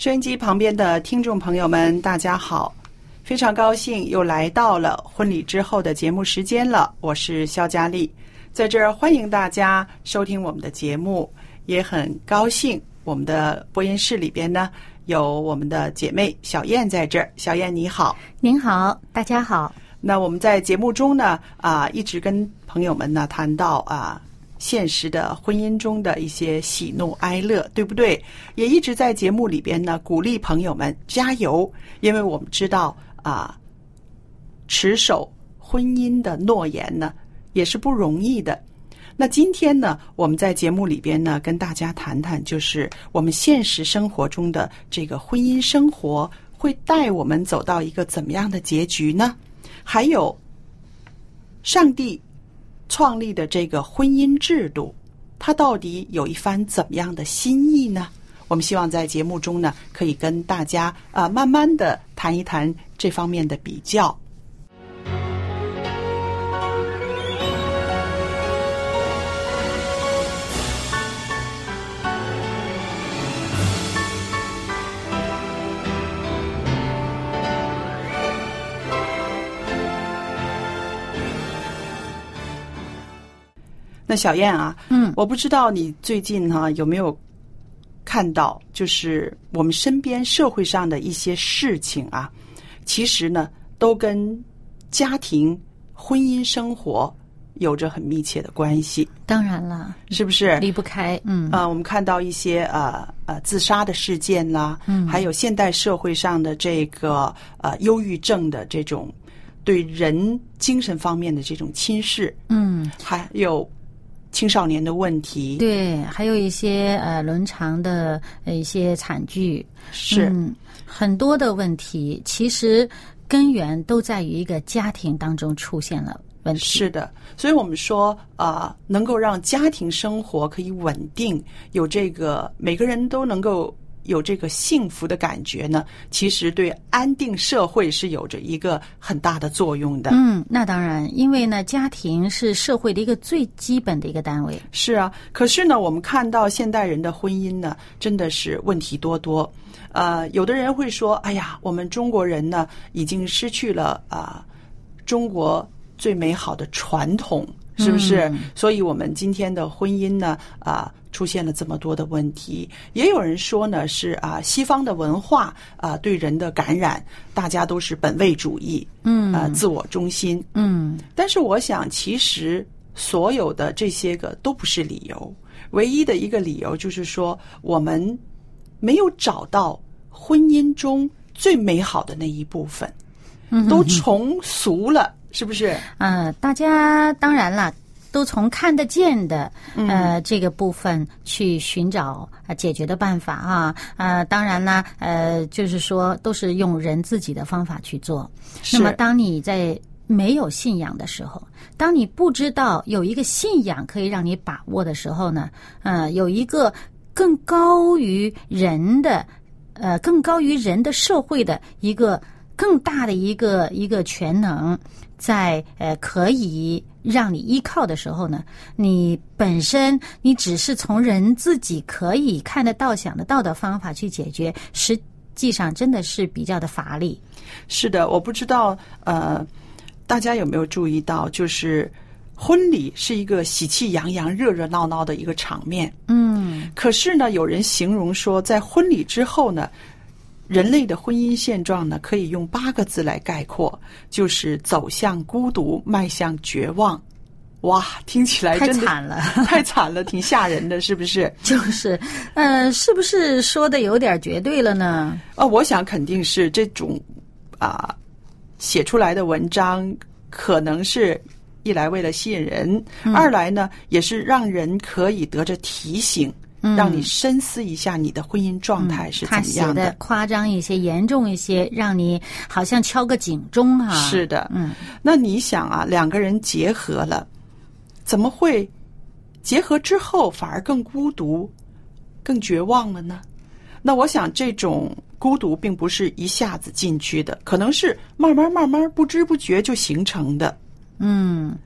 收音机旁边的听众朋友们，大家好！非常高兴又来到了婚礼之后的节目时间了。我是肖佳丽，在这儿欢迎大家收听我们的节目，也很高兴我们的播音室里边呢有我们的姐妹小燕在这儿。小燕你好，您好，大家好。那我们在节目中呢啊，一直跟朋友们呢谈到啊。现实的婚姻中的一些喜怒哀乐，对不对？也一直在节目里边呢，鼓励朋友们加油，因为我们知道啊，持守婚姻的诺言呢，也是不容易的。那今天呢，我们在节目里边呢，跟大家谈谈，就是我们现实生活中的这个婚姻生活，会带我们走到一个怎么样的结局呢？还有，上帝。创立的这个婚姻制度，他到底有一番怎么样的心意呢？我们希望在节目中呢，可以跟大家啊，慢慢的谈一谈这方面的比较。那小燕啊，嗯，我不知道你最近哈有没有看到，就是我们身边社会上的一些事情啊，其实呢都跟家庭、婚姻生活有着很密切的关系。当然了，是不是离不开？嗯啊，我们看到一些呃呃自杀的事件啦，嗯，还有现代社会上的这个呃忧郁症的这种对人精神方面的这种侵蚀，嗯，还有。青少年的问题，对，还有一些呃伦常的一些惨剧，是很多的问题，其实根源都在于一个家庭当中出现了问题。是的，所以我们说啊，能够让家庭生活可以稳定，有这个每个人都能够。有这个幸福的感觉呢，其实对安定社会是有着一个很大的作用的。嗯，那当然，因为呢，家庭是社会的一个最基本的一个单位。是啊，可是呢，我们看到现代人的婚姻呢，真的是问题多多。呃，有的人会说：“哎呀，我们中国人呢，已经失去了啊，中国最美好的传统，是不是？”所以，我们今天的婚姻呢，啊。出现了这么多的问题，也有人说呢是啊，西方的文化啊对人的感染，大家都是本位主义，嗯，啊自我中心，嗯。但是我想，其实所有的这些个都不是理由，唯一的一个理由就是说，我们没有找到婚姻中最美好的那一部分，都重俗了，是不是？嗯，大家当然了。都从看得见的呃这个部分去寻找解决的办法啊呃当然呢呃就是说都是用人自己的方法去做。那么当你在没有信仰的时候，当你不知道有一个信仰可以让你把握的时候呢，呃有一个。更高于人的，呃，更高于人的社会的一个更大的一个一个全能，在呃可以让你依靠的时候呢，你本身你只是从人自己可以看得到、想得到的方法去解决，实际上真的是比较的乏力。是的，我不知道呃，大家有没有注意到，就是婚礼是一个喜气洋洋、热热闹闹的一个场面。嗯可是呢，有人形容说，在婚礼之后呢，人类的婚姻现状呢，可以用八个字来概括，就是走向孤独，迈向绝望。哇，听起来太真的惨了 太惨了，挺吓人的，是不是？就是，呃，是不是说的有点绝对了呢？啊，我想肯定是这种啊写出来的文章，可能是一来为了吸引人，二来呢也是让人可以得着提醒，让你深思一下你的婚姻状态是怎么样的。夸张一些、严重一些，让你好像敲个警钟哈、是的，嗯，那你想啊，两个人结合了，怎么会结合之后反而更孤独、更绝望了呢？那我想，这种孤独并不是一下子进去的，可能是慢慢、慢慢、不知不觉就形成的。嗯，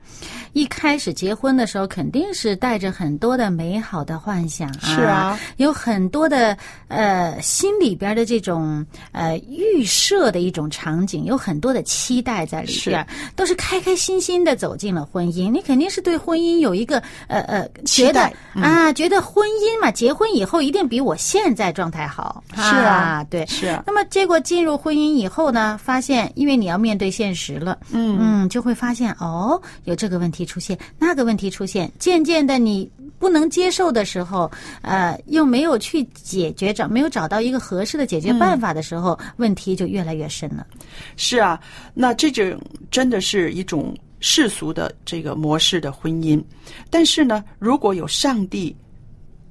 一开始结婚的时候，肯定是带着很多的美好的幻想啊，是啊，有很多的呃心里边的这种呃预设的一种场景，有很多的期待在里边，都是开开心心的走进了婚姻。你肯定是对婚姻有一个呃呃觉得啊，觉得婚姻嘛，结婚以后一定比我现在状态好。是啊对。是啊，那么结果进入婚姻以后呢，发现因为你要面对现实了，嗯嗯，就会发现哦，有这个问题出现，那个问题出现，渐渐的你不能接受的时候，呃，又没有去解决找没有找到一个合适的解决办法的时候，问题就越来越深了。是啊，那这种真的是一种世俗的这个模式的婚姻，但是呢，如果有上帝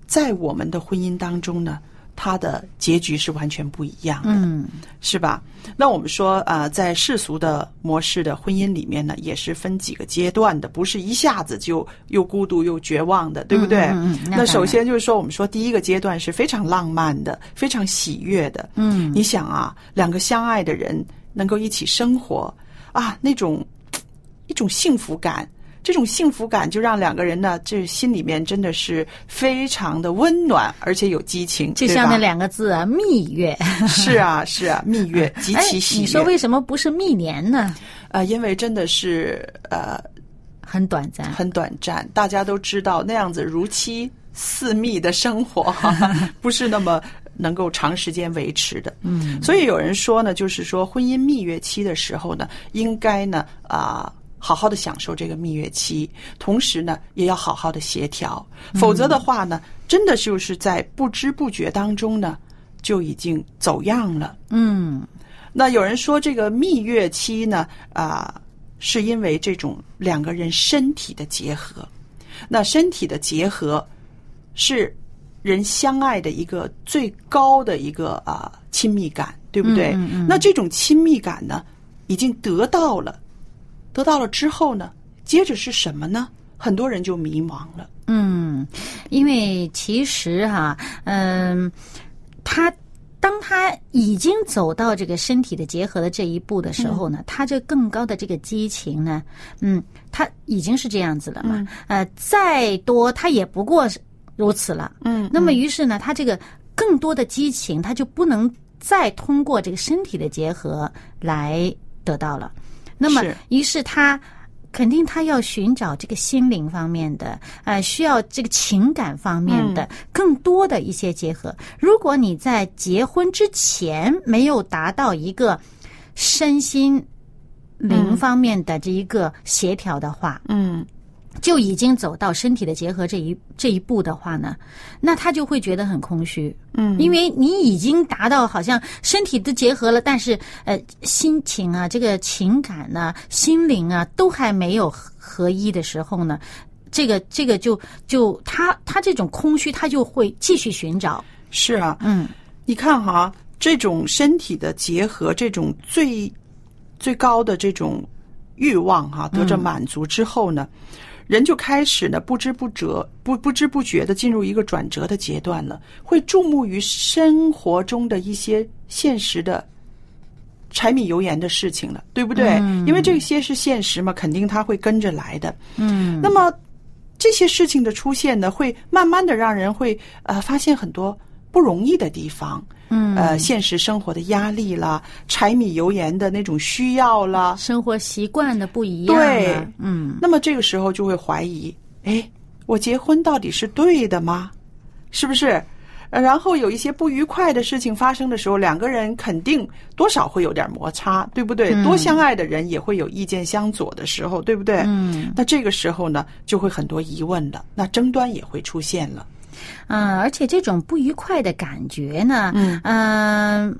在我们的婚姻当中呢，它的结局是完全不一样的。嗯是吧？那我们说啊、呃在世俗的模式的婚姻里面呢，也是分几个阶段的，不是一下子就又孤独又绝望的，对不对？嗯嗯嗯那那首先就是说，我们说第一个阶段是非常浪漫的，非常喜悦的。嗯，你想啊，两个相爱的人能够一起生活啊，那种一种幸福感。这种幸福感就让两个人呢，这心里面真的是非常的温暖，而且有激情，就像那两个字啊，蜜月。是啊，是啊，蜜月极哎其喜悦。你说为什么不是蜜年呢？呃，因为真的是呃很短暂。很短暂，大家都知道那样子如妻似蜜的生活哈，不是那么能够长时间维持的。嗯，所以有人说呢，就是说婚姻蜜月期的时候呢，应该呢啊。好好的享受这个蜜月期，同时呢，也要好好的协调，否则的话呢，真的就是在不知不觉当中呢，就已经走样了。嗯那有人说，这个蜜月期呢，啊、是因为这种两个人身体的结合。那身体的结合是人相爱的一个最高的一个啊、亲密感，对不对？嗯嗯嗯那这种亲密感呢，已经得到了，得到了之后呢，接着是什么呢？很多人就迷茫了。嗯，因为其实哈、嗯、他当他已经走到这个身体的结合的这一步的时候呢，他这更高的这个激情呢，嗯，他已经是这样子了嘛，呃，再多他也不过如此了，嗯那么于是呢，他这个更多的激情，他就不能再通过这个身体的结合来得到了。那么，于是他肯定他要寻找这个心灵方面的，呃，需要这个情感方面的更多的一些结合。如果你在结婚之前没有达到一个身心灵方面的这一个协调的话，嗯，就已经走到身体的结合这一这一步的话呢，那他就会觉得很空虚。嗯，因为你已经达到好像身体都结合了，但是呃，心情啊、这个情感呐、心灵啊，都还没有合合一的时候呢，这个这个就就他他这种空虚，他就会继续寻找。是啊，嗯你看哈，这种身体的结合，这种最最高的这种欲望哈，得着满足之后呢，人就开始呢不知不觉不不知不觉的进入一个转折的阶段了，会注目于生活中的一些现实的柴米油盐的事情了，对不对？因为这些是现实嘛，肯定他会跟着来的。嗯，那么这些事情的出现呢，会慢慢的让人会呃发现很多不容易的地方。嗯，呃，现实生活的压力啦，柴米油盐的那种需要啦，生活习惯的不一样对了，嗯，那么这个时候就会怀疑，哎，我结婚到底是对的吗？是不是？呃然后有一些不愉快的事情发生的时候，两个人肯定多少会有点摩擦，对不对？多相爱的人也会有意见相左的时候，对不对？嗯，那这个时候呢，就会很多疑问了，那争端也会出现了。嗯，而且这种不愉快的感觉呢，嗯。嗯，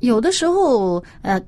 有的时候呃，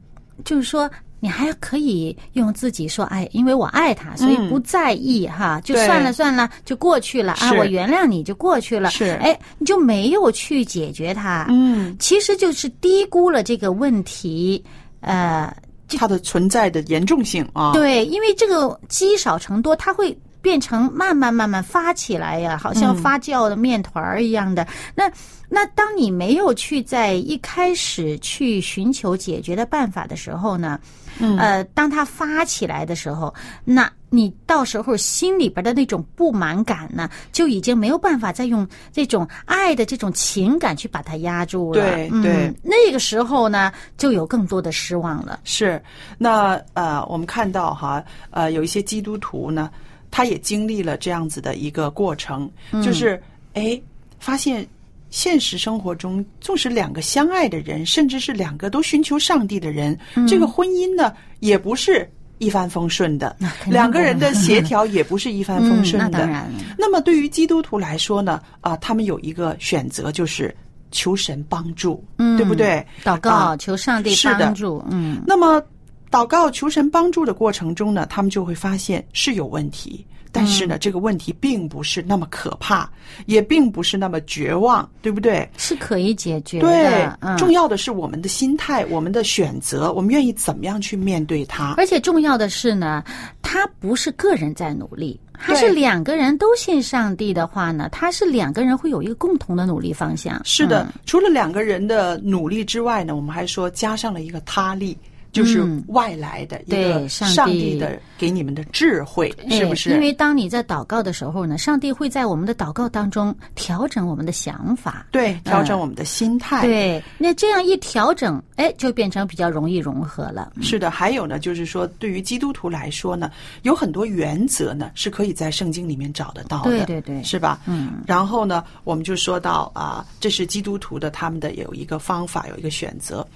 就是说。你还可以用自己说，哎，因为我爱他，所以不在意、哈，就算了算了，就过去了啊，我原谅你就过去了，是。哎，你就没有去解决它，嗯，其实就是低估了这个问题，呃，它的存在的严重性啊，对，因为这个积少成多，它会变成慢慢慢慢发起来呀，好像嗯发酵的面团儿一样的。那那当你没有去在一开始去寻求解决的办法的时候呢，嗯呃，当它发起来的时候，那你到时候心里边的那种不满感呢，就已经没有办法再用这种爱的这种情感去把它压住了。嗯对对那个时候呢，就有更多的失望了。是，那呃，我们看到哈，呃，有一些基督徒呢，他也经历了这样子的一个过程，就是哎，发现现实生活中，纵使两个相爱的人，甚至是两个都寻求上帝的人，这个婚姻呢，也不是一帆风顺的 两个人的协调也不是一帆风顺的。嗯那当然那么对于基督徒来说呢，啊、他们有一个选择，就是求神帮助，嗯对不对？祷告，啊求上帝是的帮助。嗯那么，祷告求神帮助的过程中呢，他们就会发现是有问题，但是呢，这个问题并不是那么可怕，也并不是那么绝望，对不对？是可以解决对的。，嗯，重要的是我们的心态，我们的选择，我们愿意怎么样去面对它。而且重要的是呢，他不是个人在努力，他是两个人都信上帝的话呢，他是两个人会有一个共同的努力方向。是的，嗯除了两个人的努力之外呢，我们还说加上了一个他力。就是嗯外来的一个上帝的给你们的智慧，是不是？哎因为当你在祷告的时候呢，上帝会在我们的祷告当中调整我们的想法。对调整我们的心态。对，那这样一调整，哎，就变成比较容易融合了。是的，还有呢，就是说，对于基督徒来说呢，有很多原则呢是可以在圣经里面找得到的，对对对是吧？嗯。然后呢，我们就说到啊，这是基督徒的他们的有一个方法，有一个选择，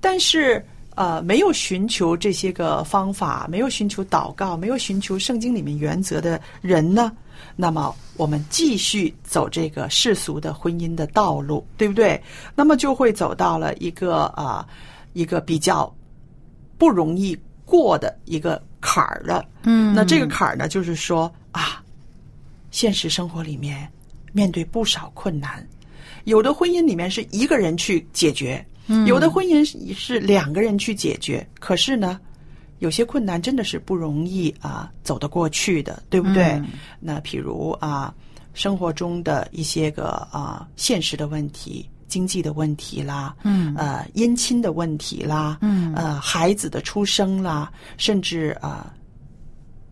但是呃，没有寻求这些个方法，没有寻求祷告，没有寻求圣经里面原则的人呢，那么我们继续走这个世俗的婚姻的道路，对不对？那么就会走到了一个啊、一个比较不容易过的一个坎儿了。嗯那这个坎儿呢，就是说啊，现实生活里面面对不少困难，有的婚姻里面是一个人去解决，有的婚姻是是两个人去解决。可是呢，有些困难真的是不容易啊走得过去的，对不对？那譬如啊，生活中的一些个啊现实的问题。经济的问题啦，嗯呃，姻亲的问题啦，嗯呃，孩子的出生啦，甚至啊、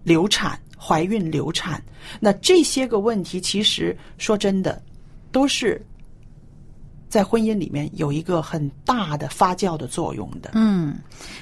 流产、怀孕、流产，那这些个问题，其实说真的，都是在婚姻里面有一个很大的发酵的作用的。嗯，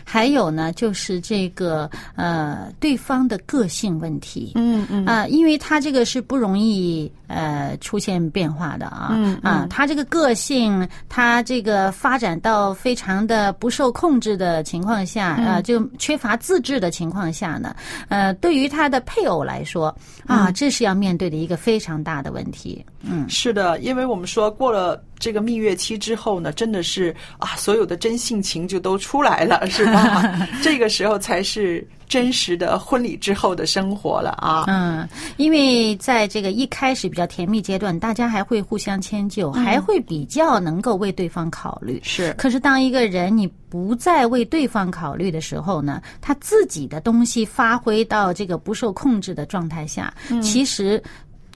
还有呢，就是这个呃，对方的个性问题。嗯嗯啊、因为他这个是不容易呃出现变化的啊，嗯啊，他这个个性，他这个发展到非常的不受控制的情况下，嗯呃，就缺乏自制的情况下呢，呃，对于他的配偶来说啊，嗯这是要面对的一个非常大的问题。嗯，是的，因为我们说过了这个蜜月期之后呢，真的是啊，所有的真性情就都出来了，是吧？这个时候才是真实的婚礼之后的生活了啊。嗯，因为在这个一开始比较甜蜜阶段，大家还会互相迁就，还会比较能够为对方考虑。是可是当一个人你不再为对方考虑的时候呢，他自己的东西发挥到这个不受控制的状态下，其实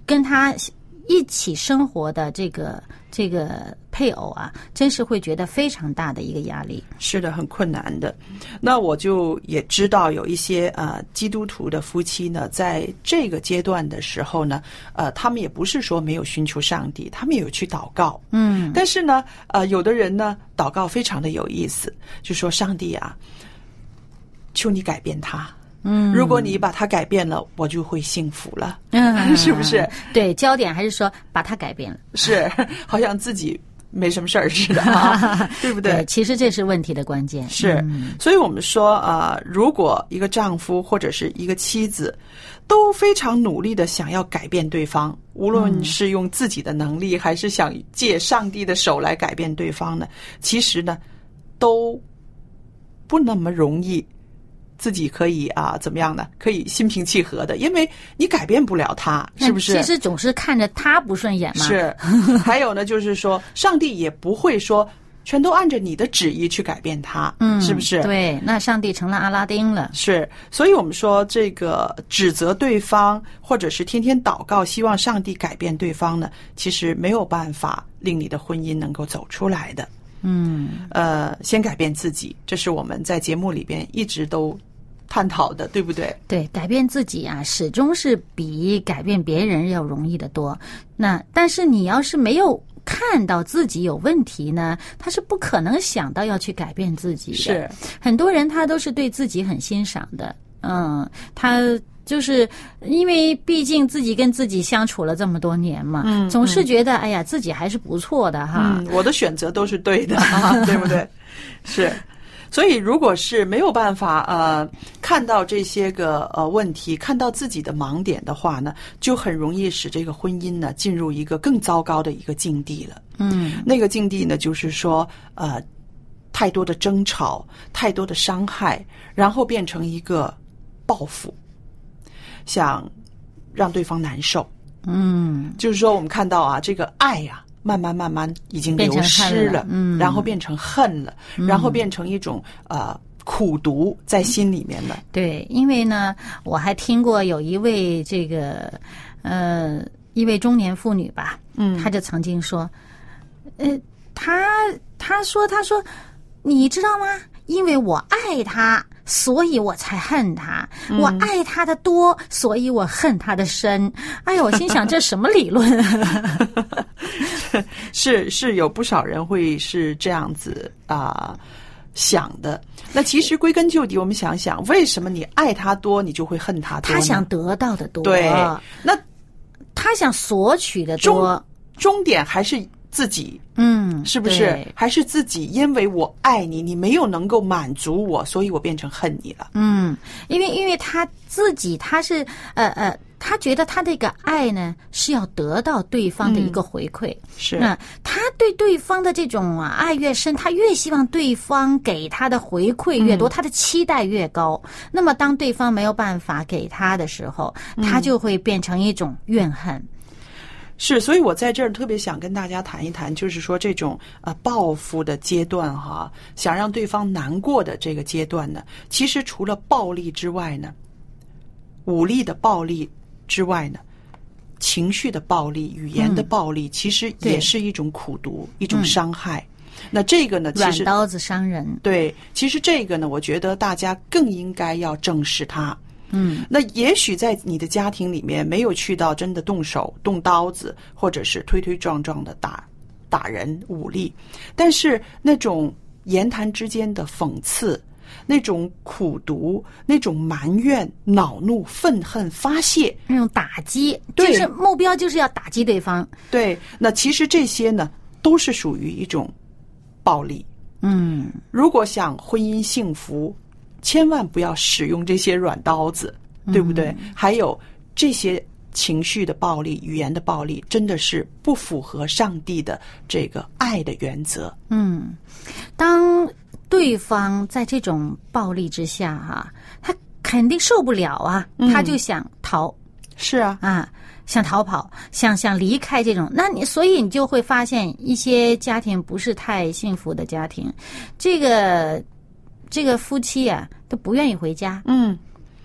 跟他一起生活的这个这个配偶啊，真是会觉得非常大的一个压力。是的，很困难的。那我就也知道有一些呃基督徒的夫妻呢，在这个阶段的时候呢，呃，他们也不是说没有寻求上帝，他们也有去祷告。嗯，但是呢，呃，有的人呢，祷告非常的有意思，就说上帝啊，求你改变他。嗯，如果你把它改变了，我就会幸福了。嗯 是不是？对，焦点还是说把它改变了。是，好像自己没什么事儿似的啊，对不对？其实这是问题的关键。是，嗯所以我们说啊、呃如果一个丈夫或者是一个妻子都非常努力的想要改变对方，无论是用自己的能力，还是想借上帝的手来改变对方呢，其实呢，都不那么容易。自己可以啊，怎么样呢？可以心平气和的，因为你改变不了他，是不是？其实总是看着他不顺眼嘛。是，还有呢，就是说，上帝也不会说全都按着你的旨意去改变他，嗯，是不是？对，那上帝成了阿拉丁了。是，所以我们说这个指责对方，或者是天天祷告，希望上帝改变对方呢，其实没有办法令你的婚姻能够走出来的。嗯，呃，先改变自己，这是我们在节目里边一直都探讨的，对不对？对，改变自己啊，始终是比改变别人要容易得多。那但是你要是没有看到自己有问题呢，他是不可能想到要去改变自己的。是，很多人他都是对自己很欣赏的，嗯，他。就是因为毕竟自己跟自己相处了这么多年嘛，嗯总是觉得哎呀自己还是不错的哈。嗯，我的选择都是对的，啊、对不对？是。所以，如果是没有办法呃看到这些个呃问题，看到自己的盲点的话呢，就很容易使这个婚姻呢进入一个更糟糕的一个境地了。嗯，那个境地呢，就是说呃太多的争吵，太多的伤害，然后变成一个报复，想让对方难受。嗯，就是说，我们看到啊，这个爱呀、慢慢慢慢已经流失恨了嗯然后变成恨了，然后变成一种呃苦毒在心里面了。对，因为呢，我还听过有一位这个呃一位中年妇女吧，嗯她就曾经说，呃，她她说她说，你知道吗？因为我爱他，所以我才恨他。嗯我爱他的多，所以我恨他的深。哎呀，我心想这什么理论？是是有不少人会是这样子啊、想的。那其实归根究底，我们想想，为什么你爱他多，你就会恨他多？他想得到的多，对，那他想索取的多终。终点还是自己，嗯，是不是？还是自己？因为我爱你，你没有能够满足我，所以我变成恨你了。嗯，因为因为他自己他是呃呃，他觉得他这个爱呢是要得到对方的一个回馈。是，那他对对方的这种啊爱越深，他越希望对方给他的回馈越多，他的期待越高。那么当对方没有办法给他的时候，他就会变成一种怨恨。是，所以我在这儿特别想跟大家谈一谈，就是说这种呃报复的阶段哈，想让对方难过的这个阶段呢，其实除了暴力之外呢，武力的暴力之外呢，情绪的暴力、语言的暴力，其实也是一种苦毒，一种伤害。那这个呢，其实刀子伤人。对，其实这个呢，我觉得大家更应该要正视它。嗯，那也许在你的家庭里面没有去到真的动手动刀子，或者是推推撞撞的打打人武力，但是那种言谈之间的讽刺，那种苦读，那种埋怨、恼怒、愤恨发泄，那种打击，对就是目标就是要打击对方。对，那其实这些呢，都是属于一种暴力。嗯，如果想婚姻幸福，千万不要使用这些软刀子，对不对？还有这些情绪的暴力、语言的暴力，真的是不符合上帝的这个爱的原则。嗯，当对方在这种暴力之下哈、他肯定受不了啊，他就想逃是啊，啊，想逃跑，想想离开这种。那你所以你就会发现一些家庭不是太幸福的家庭，这个这个夫妻啊都不愿意回家，嗯，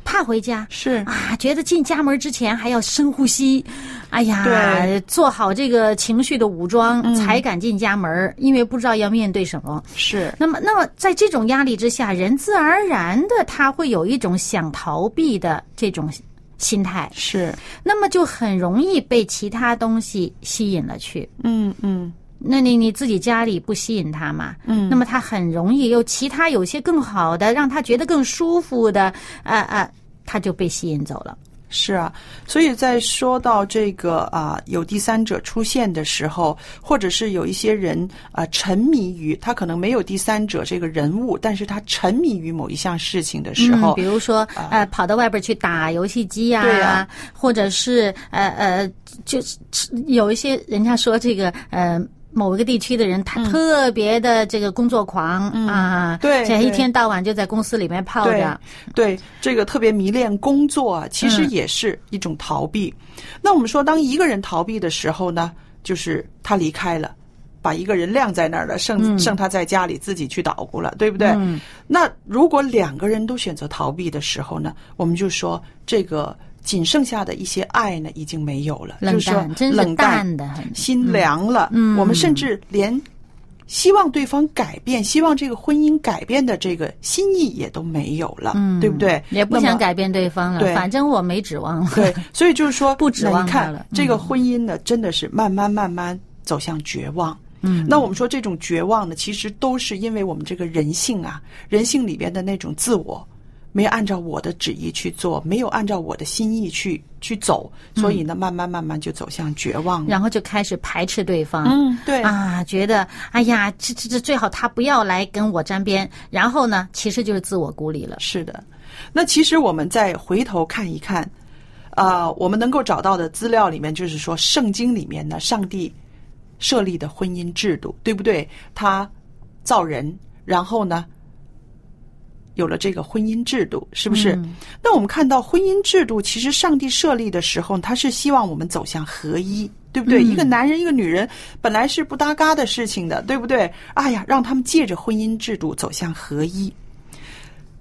怕回家。是。啊，觉得进家门之前还要深呼吸，哎呀，做好这个情绪的武装，才敢进家门，因为不知道要面对什么。是，那么，那么在这种压力之下，人自然而然的他会有一种想逃避的这种心态，是，那么就很容易被其他东西吸引了去。嗯嗯那你你自己家里不吸引他嘛？嗯那么他很容易有其他有些更好的，让他觉得更舒服的，啊、啊、他就被吸引走了。是啊，所以在说到这个啊、有第三者出现的时候，或者是有一些人啊、沉迷于他可能没有第三者这个人物，但是他沉迷于某一项事情的时候，嗯，比如说呃，跑到外边去打游戏机呀或者是呃呃，就是有一些人家说这个呃。某一个地区的人，他特别的这个工作狂、啊，嗯对这一天到晚就在公司里面泡着，对，这个特别迷恋工作啊，其实嗯也是一种逃避。那我们说，当一个人逃避的时候呢，就是他离开了。把一个人晾在那儿了，剩剩他在家里自己去捣鼓了，对不对？嗯那如果两个人都选择逃避的时候呢，我们就说这个仅剩下的一些爱呢，已经没有了，冷就是说淡，冷淡淡的很。心凉了。嗯我们甚至连希望对方改变、希望这个婚姻改变的这个心意也都没有了，嗯，对不对？也不想改变对方了，对反正我没指望了。对，所以就是说，不指望看了嗯这个婚姻呢，真的是慢慢慢慢走向绝望。嗯，那我们说这种绝望呢，其实都是因为我们这个人性啊，人性里边的那种自我，没有按照我的旨意去做，没有按照我的心意去去走，所以呢，慢慢慢慢就走向绝望了。然后就开始排斥对方。嗯，对，啊，觉得哎呀，这这这最好他不要来跟我沾边。然后呢，其实就是自我孤立了。是的。那其实我们再回头看一看，啊、我们能够找到的资料里面，就是说圣经里面呢，上帝设立的婚姻制度，对不对？他造人，然后呢，有了这个婚姻制度，是不是？那我们看到婚姻制度，其实上帝设立的时候，他是希望我们走向合一。对不对？一个男人，一个女人，本来是不搭嘎的事情的，对不对？哎呀，让他们借着婚姻制度走向合一。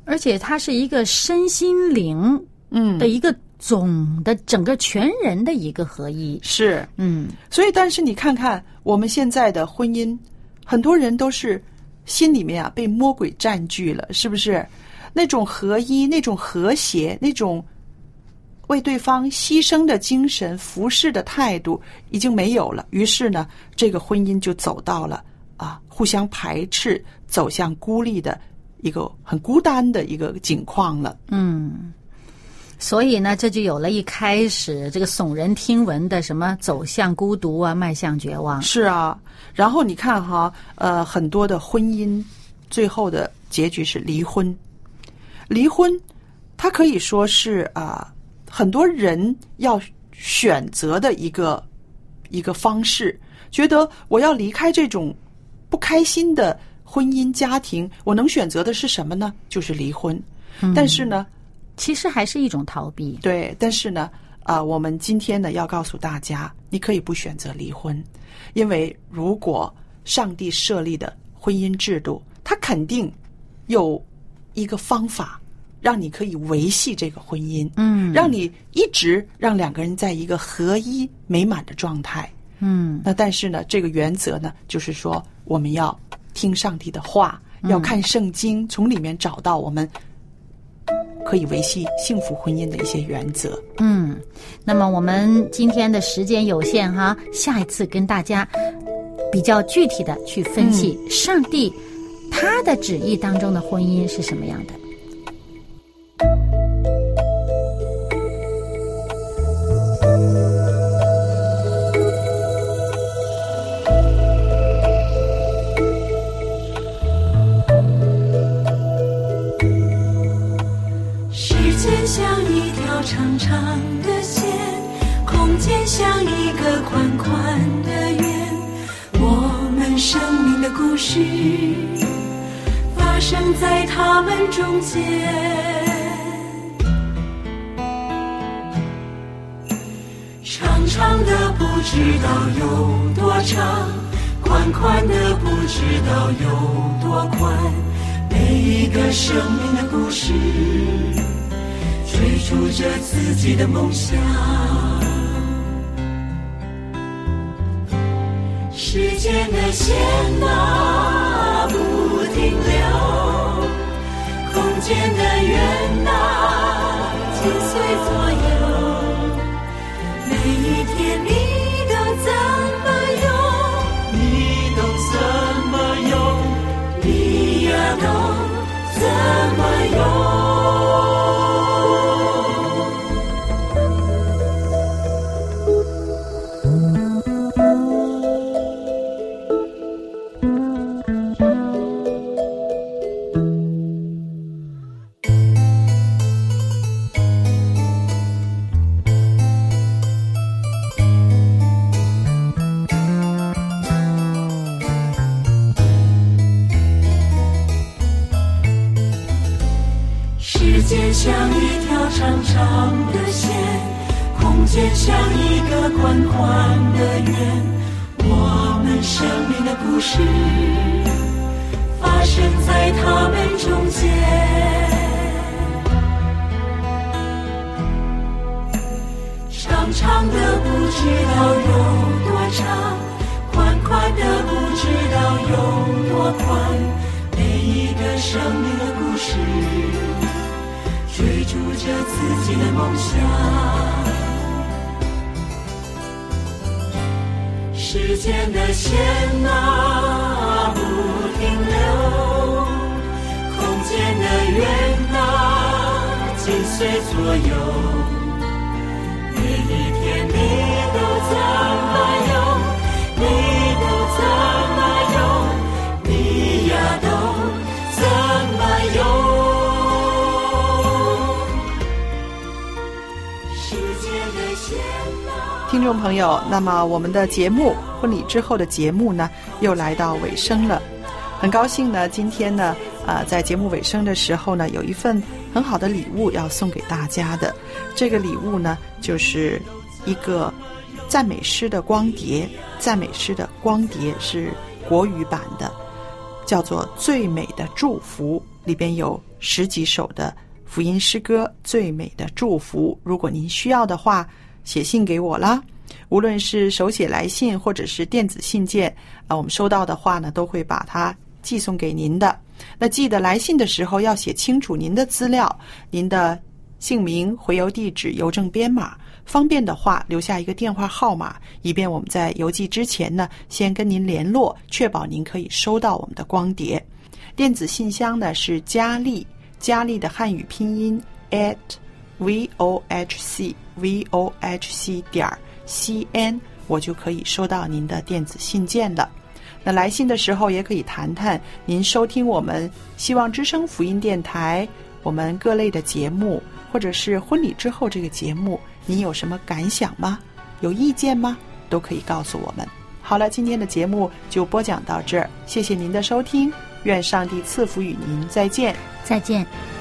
而且它是一个身心灵嗯的一个总的整个全人的一个合一。是，嗯，所以但是你看看我们现在的婚姻，很多人都是心里面啊被魔鬼占据了，是不是？那种合一、那种和谐、那种为对方牺牲的精神、服侍的态度已经没有了。于是呢，这个婚姻就走到了啊互相排斥、走向孤立的一个很孤单的一个境况了。嗯所以呢，这就有了一开始这个耸人听闻的什么走向孤独啊，迈向绝望。是啊，然后你看哈，呃，很多的婚姻最后的结局是离婚。离婚，它可以说是啊、很多人要选择的一个一个方式。觉得我要离开这种不开心的婚姻家庭，我能选择的是什么呢？就是离婚。但是呢，其实还是一种逃避。对，但是呢，啊、我们今天呢要告诉大家，你可以不选择离婚，因为如果上帝设立的婚姻制度，它肯定有一个方法，让你可以维系这个婚姻，嗯。让你一直让两个人在一个合一美满的状态。嗯，那但是呢，这个原则呢，就是说我们要听上帝的话，要看圣经，从里面找到我们可以维系幸福婚姻的一些原则。嗯，那么我们今天的时间有限哈，下一次跟大家比较具体的去分析上帝他的旨意当中的婚姻是什么样的。像一个宽宽的圆，我们生命的故事发生在他们中间。长长的不知道有多长，宽宽的不知道有多宽。每一个生命的故事，追逐着自己的梦想。时间的线啊不停留，空间的圆啊紧随左右。时间的线啊不停留，空间的圆啊紧随左右。听众朋友，那么我们的节目婚礼之后的节目呢，又来到尾声了。很高兴呢，今天呢，呃，在节目尾声的时候呢，有一份很好的礼物要送给大家的。这个礼物呢，就是一个赞美诗的光碟。赞美诗的光碟是国语版的，叫做《最美的祝福》，里边有十几首的福音诗歌《最美的祝福》。如果您需要的话，写信给我啦。无论是手写来信或者是电子信件，啊，我们收到的话呢，都会把它寄送给您的。那记得来信的时候要写清楚您的资料，您的姓名、回邮地址、邮政编码。方便的话，留下一个电话号码，以便我们在邮寄之前呢，先跟您联络，确保您可以收到我们的光碟。电子信箱呢是佳丽，佳丽的汉语拼音 at v o h c v o h c 点儿 c n，我就可以收到您的电子信件了。那来信的时候也可以谈谈您收听我们希望之声福音电台我们各类的节目，或者是婚礼之后这个节目，您有什么感想吗？有意见吗？都可以告诉我们。好了，今天的节目就播讲到这儿，谢谢您的收听，愿上帝赐福与您，再见。再见。